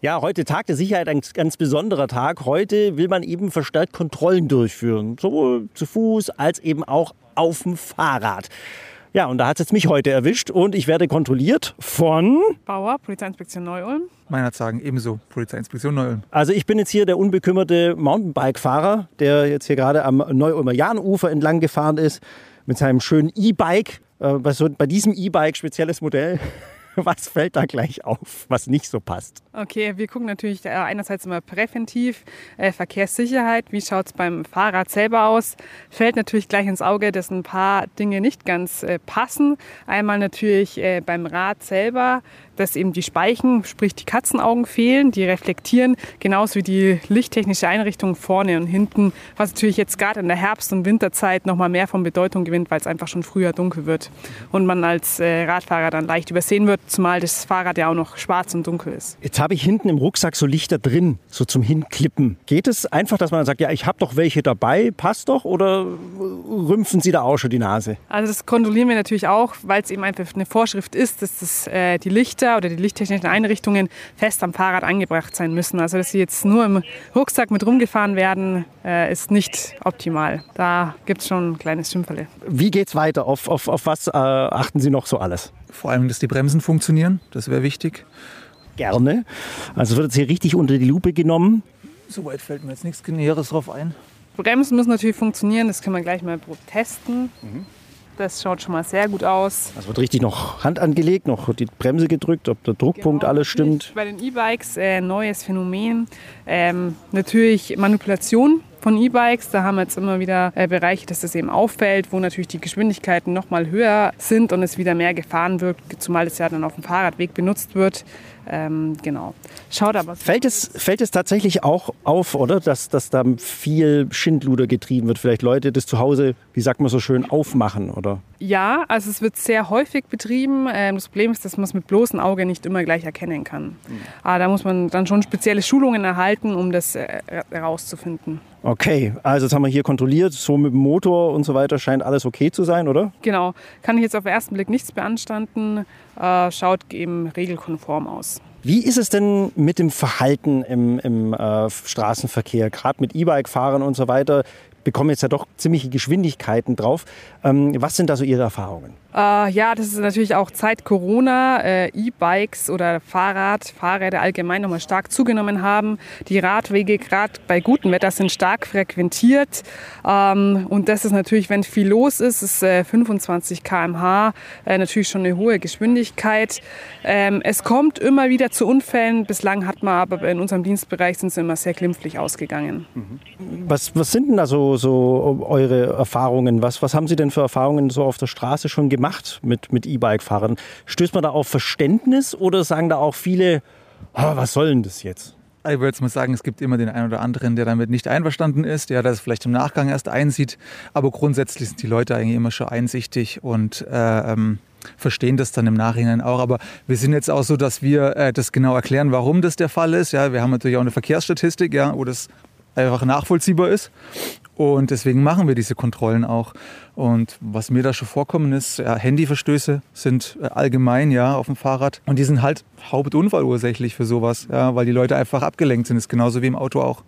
Ja, heute Tag der Sicherheit, ein ganz besonderer Tag. Heute will man eben verstärkt Kontrollen durchführen, sowohl zu Fuß als eben auch auf dem Fahrrad. Ja, und da hat es jetzt mich heute erwischt und ich werde kontrolliert von Bauer, Polizeiinspektion Neu-Ulm. Meiner sagen ebenso, Polizeiinspektion Neu-Ulm. Also ich bin jetzt hier der unbekümmerte Mountainbike-Fahrer, der jetzt hier gerade am Neu-Ulmer Jahnufer entlang gefahren ist mit seinem schönen E-Bike. Äh, bei diesem E-Bike, spezielles Modell, Was fällt da gleich auf, was nicht so passt? Okay, wir gucken natürlich äh, einerseits immer präventiv, äh, Verkehrssicherheit, wie schaut es beim Fahrrad selber aus. Fällt natürlich gleich ins Auge, dass ein paar Dinge nicht ganz äh, passen. Einmal natürlich äh, beim Rad selber, dass eben die Speichen, sprich die Katzenaugen fehlen, die reflektieren, genauso wie die lichttechnische Einrichtung vorne und hinten, was natürlich jetzt gerade in der Herbst- und Winterzeit nochmal mehr von Bedeutung gewinnt, weil es einfach schon früher dunkel wird und man als äh, Radfahrer dann leicht übersehen wird, zumal das Fahrrad ja auch noch schwarz und dunkel ist. Jetzt habe ich hinten im Rucksack so Lichter drin, so zum Hinklippen. Geht es einfach, dass man sagt, ja, ich habe doch welche dabei, passt doch, oder rümpfen Sie da auch schon die Nase? Also das kontrollieren wir natürlich auch, weil es eben einfach eine Vorschrift ist, dass das, äh, die Lichter Lichter oder die lichttechnischen Einrichtungen fest am Fahrrad angebracht sein müssen. Also dass sie jetzt nur im Rucksack mit rumgefahren werden, äh, ist nicht optimal. Da gibt es schon ein kleines Schimpferle. Wie geht es weiter? Auf, auf, auf was äh, achten Sie noch so alles? Vor allem, dass die Bremsen funktionieren. Das wäre wichtig. Gerne. Also wird jetzt hier richtig unter die Lupe genommen. Soweit fällt mir jetzt nichts Näheres drauf ein. Bremsen müssen natürlich funktionieren, das können wir gleich mal testen. Mhm. Das schaut schon mal sehr gut aus. Es wird richtig noch Hand angelegt, noch die Bremse gedrückt, ob der Druckpunkt genau, alles stimmt. Bei den E-Bikes äh, neues Phänomen. Ähm, natürlich Manipulation von E-Bikes. Da haben wir jetzt immer wieder äh, Bereiche, dass das eben auffällt, wo natürlich die Geschwindigkeiten noch mal höher sind und es wieder mehr gefahren wird, zumal es ja dann auf dem Fahrradweg benutzt wird. Ähm, genau. Schaut aber. Fällt es, fällt es tatsächlich auch auf, oder? Dass, dass da viel Schindluder getrieben wird? Vielleicht Leute das zu Hause, wie sagt man so schön, aufmachen, oder? Ja, also es wird sehr häufig betrieben. Ähm, das Problem ist, dass man es mit bloßem Auge nicht immer gleich erkennen kann. Mhm. Aber da muss man dann schon spezielle Schulungen erhalten, um das äh, herauszufinden. Okay, also jetzt haben wir hier kontrolliert, so mit dem Motor und so weiter scheint alles okay zu sein, oder? Genau, kann ich jetzt auf den ersten Blick nichts beanstanden, äh, schaut eben regelkonform aus. Wie ist es denn mit dem Verhalten im, im äh, Straßenverkehr, gerade mit E-Bike-Fahrern und so weiter? Bekommen jetzt ja doch ziemliche Geschwindigkeiten drauf. Ähm, was sind da so Ihre Erfahrungen? Äh, ja, das ist natürlich auch Zeit Corona, äh, E-Bikes oder Fahrrad, Fahrräder allgemein nochmal stark zugenommen haben. Die Radwege gerade bei gutem Wetter sind stark frequentiert. Ähm, und das ist natürlich, wenn viel los ist, ist äh, 25 km/h äh, natürlich schon eine hohe Geschwindigkeit. Ähm, es kommt immer wieder zu Unfällen. Bislang hat man aber in unserem Dienstbereich sind sie immer sehr glimpflich ausgegangen. Mhm. Was, was sind denn da so, so eure Erfahrungen? Was, was haben Sie denn für Erfahrungen so auf der Straße schon gemacht? mit, mit E-Bike-Fahrern. Stößt man da auf Verständnis oder sagen da auch viele, oh, was soll denn das jetzt? Ich würde jetzt mal sagen, es gibt immer den einen oder anderen, der damit nicht einverstanden ist, der das vielleicht im Nachgang erst einsieht. Aber grundsätzlich sind die Leute eigentlich immer schon einsichtig und äh, ähm, verstehen das dann im Nachhinein auch. Aber wir sind jetzt auch so, dass wir äh, das genau erklären, warum das der Fall ist. Ja, wir haben natürlich auch eine Verkehrsstatistik, ja, wo das einfach nachvollziehbar ist. Und deswegen machen wir diese Kontrollen auch. Und was mir da schon vorkommen ist, ja, Handyverstöße sind äh, allgemein ja auf dem Fahrrad. Und die sind halt hauptunfallursächlich für sowas, ja, weil die Leute einfach abgelenkt sind. Das ist genauso wie im Auto auch.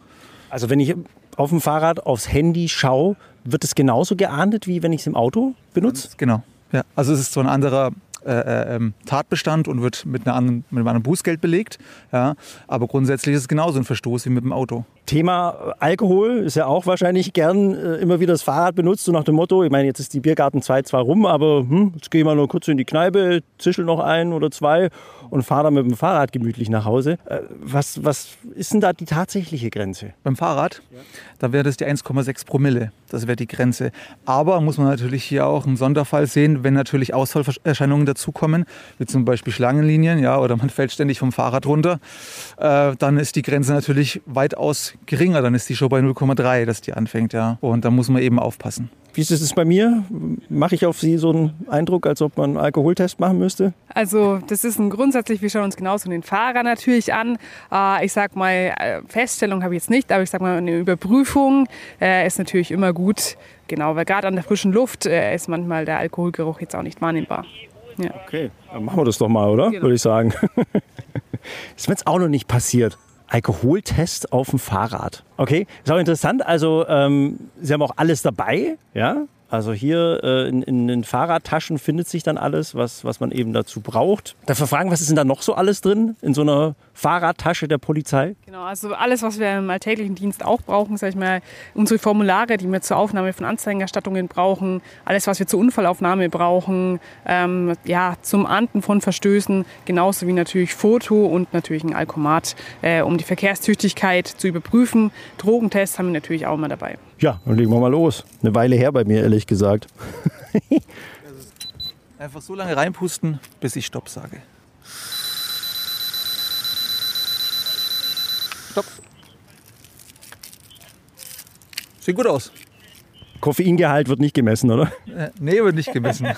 Also wenn ich auf dem Fahrrad aufs Handy schaue, wird es genauso geahndet, wie wenn ich es im Auto benutze? Genau. Ja, also es ist so ein anderer äh, äh, ähm, Tatbestand und wird mit, einer anderen, mit einem Bußgeld belegt. Ja. Aber grundsätzlich ist es genauso ein Verstoß wie mit dem Auto. Thema Alkohol ist ja auch wahrscheinlich gern äh, immer wieder das Fahrrad benutzt, so nach dem Motto, ich meine, jetzt ist die Biergarten 2 zwar rum, aber hm, jetzt gehe ich mal nur kurz in die Kneipe, zischel noch ein oder zwei und fahre dann mit dem Fahrrad gemütlich nach Hause. Äh, was, was ist denn da die tatsächliche Grenze? Beim Fahrrad, ja. da wäre das die 1,6 Promille. Das wäre die Grenze. Aber muss man natürlich hier auch einen Sonderfall sehen, wenn natürlich Ausfallerscheinungen dazukommen, wie zum Beispiel Schlangenlinien, ja, oder man fällt ständig vom Fahrrad runter, äh, dann ist die Grenze natürlich weitaus geringer. Dann ist die schon bei 0,3, dass die anfängt, ja. Und da muss man eben aufpassen. Wie ist es bei mir? Mache ich auf Sie so einen Eindruck, als ob man einen Alkoholtest machen müsste? Also das ist ein grundsätzlich, wir schauen uns genauso den Fahrer natürlich an. Äh, ich sag mal, äh, Feststellung habe ich jetzt nicht, aber ich sag mal, eine Überprüfung äh, ist natürlich immer gut. Genau, weil gerade an der frischen Luft ist manchmal der Alkoholgeruch jetzt auch nicht wahrnehmbar. Ja. Okay, dann machen wir das doch mal, oder? Genau. Würde ich sagen. ist mir jetzt auch noch nicht passiert. Alkoholtest auf dem Fahrrad. Okay, ist auch interessant. Also, ähm, Sie haben auch alles dabei, ja? Also hier äh, in, in den Fahrradtaschen findet sich dann alles, was, was man eben dazu braucht. Darf ich fragen, was ist denn da noch so alles drin in so einer Fahrradtasche der Polizei? Genau, also alles, was wir im alltäglichen Dienst auch brauchen, sag ich mal, unsere Formulare, die wir zur Aufnahme von Anzeigenerstattungen brauchen, alles, was wir zur Unfallaufnahme brauchen, ähm, ja, zum Ahnden von Verstößen, genauso wie natürlich Foto und natürlich ein Alkomat, äh, um die Verkehrstüchtigkeit zu überprüfen. Drogentests haben wir natürlich auch immer dabei. Ja, dann legen wir mal los. Eine Weile her bei mir, ehrlich gesagt. Einfach so lange reinpusten, bis ich Stopp sage. Stopp. Sieht gut aus. Koffeingehalt wird nicht gemessen, oder? Äh, nee, wird nicht gemessen.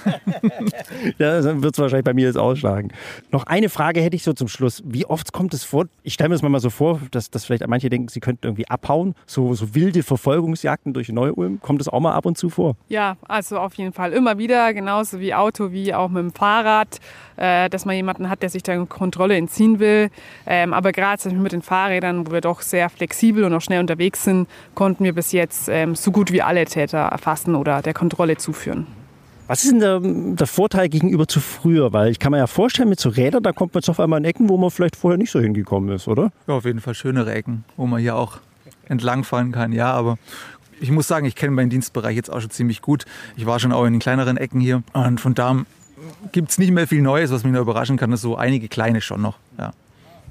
Ja, dann wird es wahrscheinlich bei mir jetzt ausschlagen. Noch eine Frage hätte ich so zum Schluss. Wie oft kommt es vor, ich stelle mir das mal so vor, dass, dass vielleicht manche denken, sie könnten irgendwie abhauen, so, so wilde Verfolgungsjagden durch Neu-Ulm. Kommt das auch mal ab und zu vor? Ja, also auf jeden Fall immer wieder, genauso wie Auto, wie auch mit dem Fahrrad, äh, dass man jemanden hat, der sich der Kontrolle entziehen will. Ähm, aber gerade mit den Fahrrädern, wo wir doch sehr flexibel und auch schnell unterwegs sind, konnten wir bis jetzt ähm, so gut wie alle Täter erfassen oder der Kontrolle zuführen. Was ist denn der, der Vorteil gegenüber zu früher? Weil ich kann mir ja vorstellen, mit so Rädern, da kommt man jetzt auf einmal in Ecken, wo man vielleicht vorher nicht so hingekommen ist, oder? Ja, auf jeden Fall schönere Ecken, wo man hier auch entlangfahren kann. Ja, aber ich muss sagen, ich kenne meinen Dienstbereich jetzt auch schon ziemlich gut. Ich war schon auch in den kleineren Ecken hier. Und von da gibt es nicht mehr viel Neues, was mich noch überraschen kann. Das ist so einige kleine schon noch. Ja.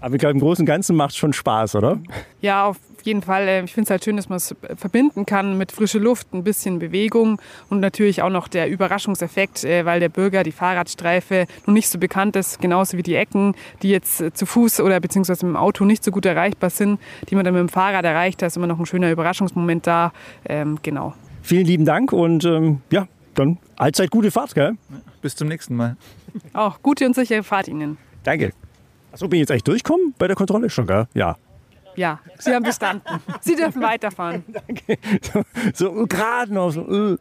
Aber ich glaube, im Großen und Ganzen macht es schon Spaß, oder? Ja, auf jeden Fall. äh, Ich finde es halt schön, dass man es verbinden kann mit frische Luft, ein bisschen Bewegung und natürlich auch noch der Überraschungseffekt, äh, weil der Bürger die Fahrradstreife noch nicht so bekannt ist, genauso wie die Ecken, die jetzt äh, zu Fuß oder beziehungsweise mit dem Auto nicht so gut erreichbar sind, die man dann mit dem Fahrrad erreicht. Da ist immer noch ein schöner Überraschungsmoment da. Ähm, genau. Vielen lieben Dank und ähm, ja, dann allzeit gute Fahrt, gell? Bis zum nächsten Mal. Auch gute und sichere Fahrt Ihnen. Danke. Achso, bin ich jetzt eigentlich durchkommen bei der Kontrolle schon, gell? Ja. Ja, Sie haben bestanden. Sie dürfen weiterfahren. So, so gerade noch so. äh.